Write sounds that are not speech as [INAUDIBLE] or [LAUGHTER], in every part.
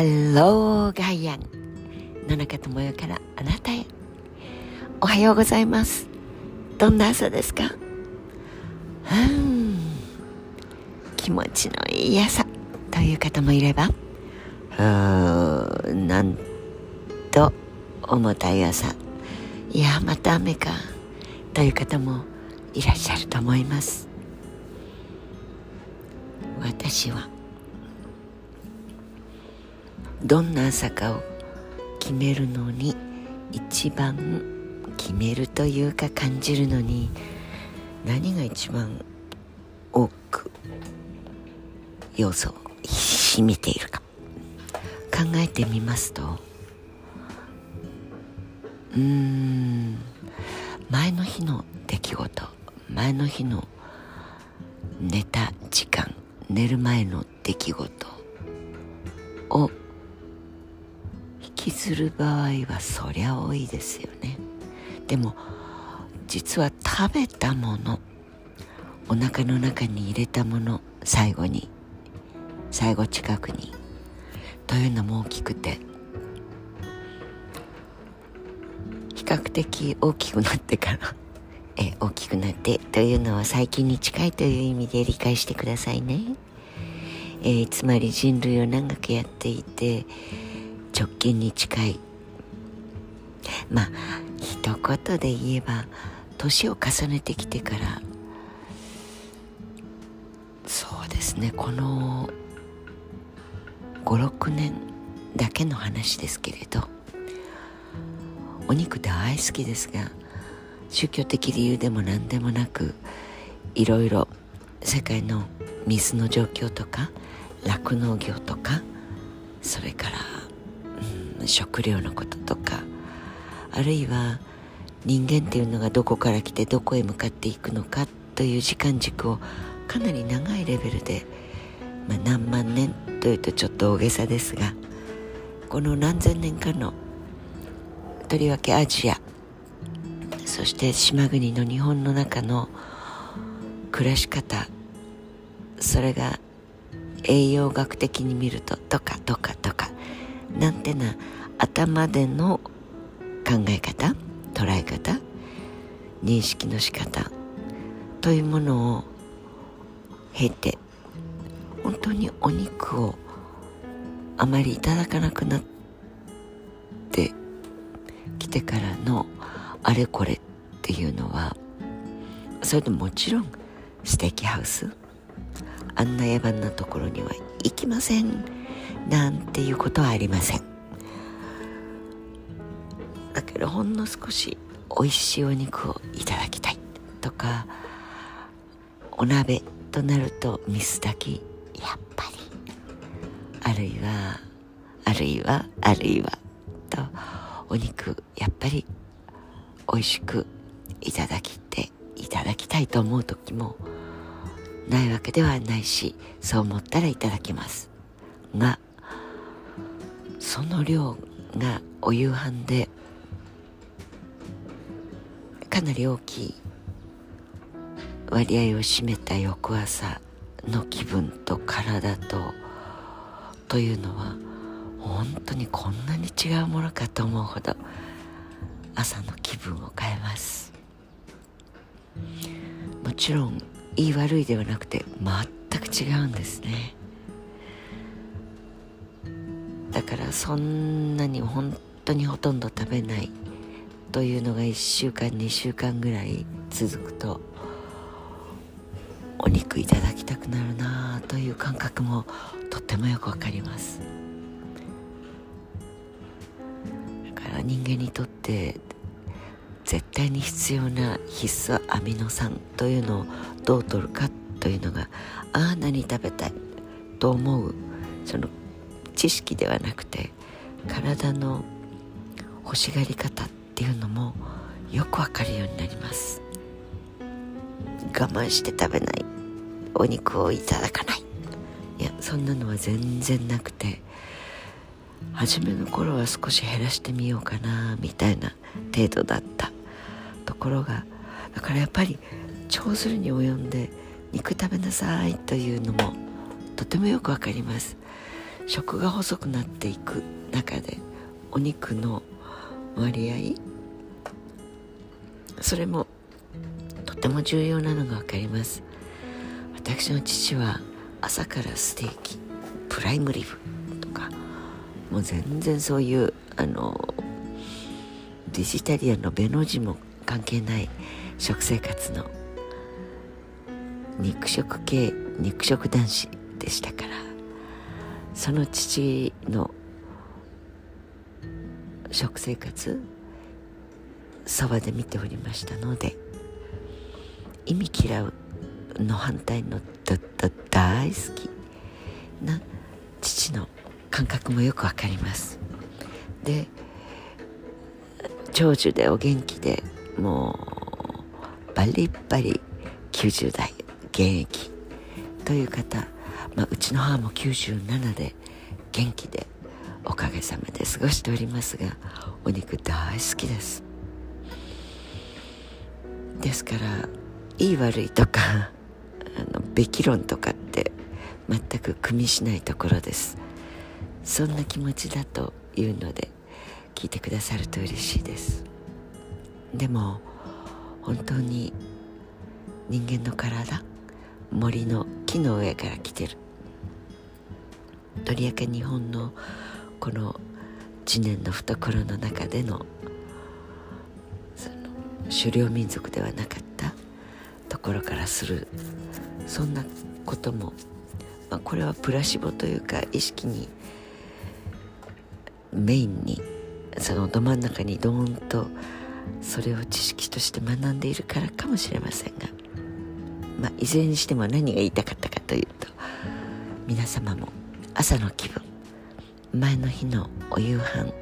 ハローガイアン野中智代からあなたへ。おはようございます。どんな朝ですか？うん。気持ちのいい朝。という方もいれば。うん。なんと重たい朝。いやまた雨か。という方もいらっしゃると思います。私はどんな朝かを決めるのに一番決めるというか感じるのに何が一番多く要素を秘めているか。考えてみますとうーん前の日の出来事前の日の寝た時間寝る前の出来事を引きずる場合はそりゃ多いですよね。でも実は食べたものお腹の中に入れたもの最後に最後近くにというのも大きくて比較的大きくなってからえ大きくなってというのは最近に近いという意味で理解してくださいね、えー、つまり人類を長くやっていて直近に近い。まあ一言で言えば年を重ねてきてからそうですねこの56年だけの話ですけれどお肉大好きですが宗教的理由でも何でもなくいろいろ世界の水の状況とか酪農業とかそれから、食料のこととかあるいは人間っていうのがどこから来てどこへ向かっていくのかという時間軸をかなり長いレベルで、まあ、何万年というとちょっと大げさですがこの何千年かのとりわけアジアそして島国の日本の中の暮らし方それが栄養学的に見るととかとかとかなんてな頭での考え方捉え方認識の仕方というものを経て本当にお肉をあまりいただかなくなってきてからのあれこれっていうのはそれでもちろんステーキハウスあんな野蛮なところには行きません。なんていうことはありません。だけどほんの少し美味しいお肉をいただきたいとかお鍋となると水炊きやっぱり。あるいはあるいはあるいはとお肉やっぱり美味しくいただきていただきたいと思う時もないわけではないしそう思ったらいただきます。がその量がお夕飯でかなり大きい。割合を占めた翌朝の気分と体ととい。うのは本当にこんなに違うものかと思うほど朝の気分を変えますもちろんい。い。悪い。ではなくて全く違うんですねだからそんなに本当にほとんど食べないというのが1週間2週間ぐらい続くとお肉いただきたくなるなという感覚もとってもよくわかります。だから人間にとって絶対に必要な必須アミノ酸というのをどう取るかというのがああ何食べたいと思うその知識ではなくて体の欲しがり方っていうのもよくわかるようになります。我慢して食べない。お肉をいただかない。いやそんなのは全然なくて初めの頃は少し減らしてみようかなみたいな程度だった。ところがだからやっぱり長ずるに及んで肉食べなさいというのもとてもよくわかります。食が細くなっていく中でお肉の割合それもとても重要なのが分かります。私の父は朝からステーキプライムリブとかもう全然そういうあのデジタリアンのベの字も関係ない食生活の肉食系肉食男子でしたから。その父の食生活そばで見ておりましたので意味嫌うの反対のだだ大好きな父の感覚もよくわかります。で長寿でお元気でもうバリバリ90代現役という方、まあ、うちの母も97で元気でおかげさまで過ごしておりますがお肉大好きです。ですからいい悪いとか [LAUGHS] あのべき論とかって全く組みしないところです。そんな気持ちだというので聞いてくださると嬉しいです。でも本当に人間の体森の木の上から来てる。とりわけ日本のこの知念の懐の中でのその狩猟民族ではなかったところからするそんなことも、まあ、これはプラシボというか意識にメインにそのど真ん中にドーンとそれを知識として学んでいるからかもしれませんが、まあ、いずれにしても何が言いたかったかというと皆様も朝の気分前の日のお夕飯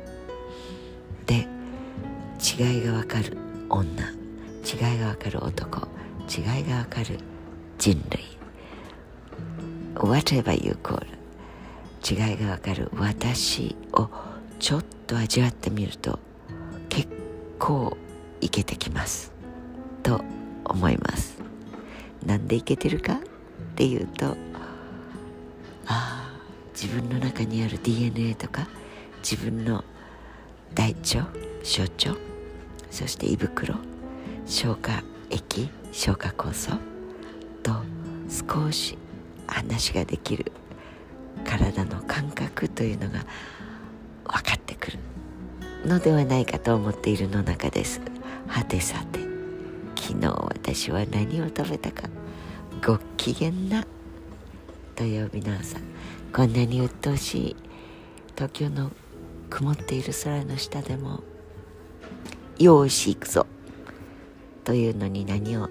で違いがわかる女違いがわかる男違いがわかる人類 whatever you call 違いがわかる私をちょっと味わってみると結構いけてきます。と思います。なんでいけてるかっていうとああ自分の中にある DNA とか自分の大腸小腸そして胃袋消化液消化酵素と少し話ができる体の感覚というのが分かってくるのではないかと思っているの中です。はてさて昨日私は何を食べたかご機嫌な土曜日の朝こんなに鬱陶しい東京の曇っている空の下でもよーし行くぞというのに何を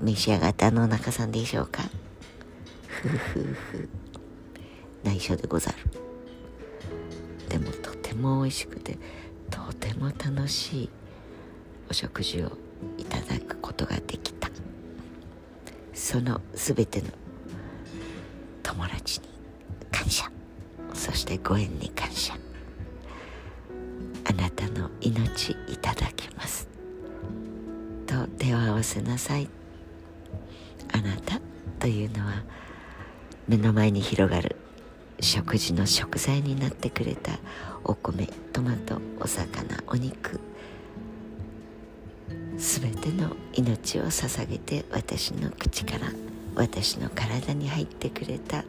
召し上がったの中さんでしょうか？ふふふ。内緒でござる。でもとても美味しくてとても楽しいお食事をいただくことができた。その全ての友達に感謝。そしてご縁に感謝。あなたの命いただきます。と手を合わせなさい。あなたというのは目の前に広がる。食事の食材になってくれたお米トマトお魚お肉。すべての命を捧げて私の口から私の体に入ってくれた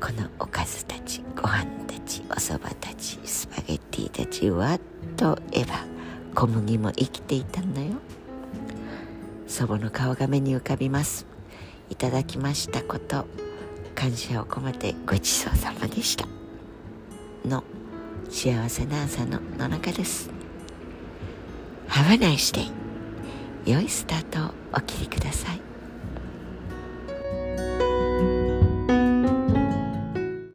このおかずたちご飯たちおそばたちスパゲッティたちはとえば小麦も生きていたのよ。祖母の顔が目に浮かびます。いただきましたこと感謝を込めてごちそうさまでした。の幸せな朝の野中です。Have a nice day 良いスタートをお切りください。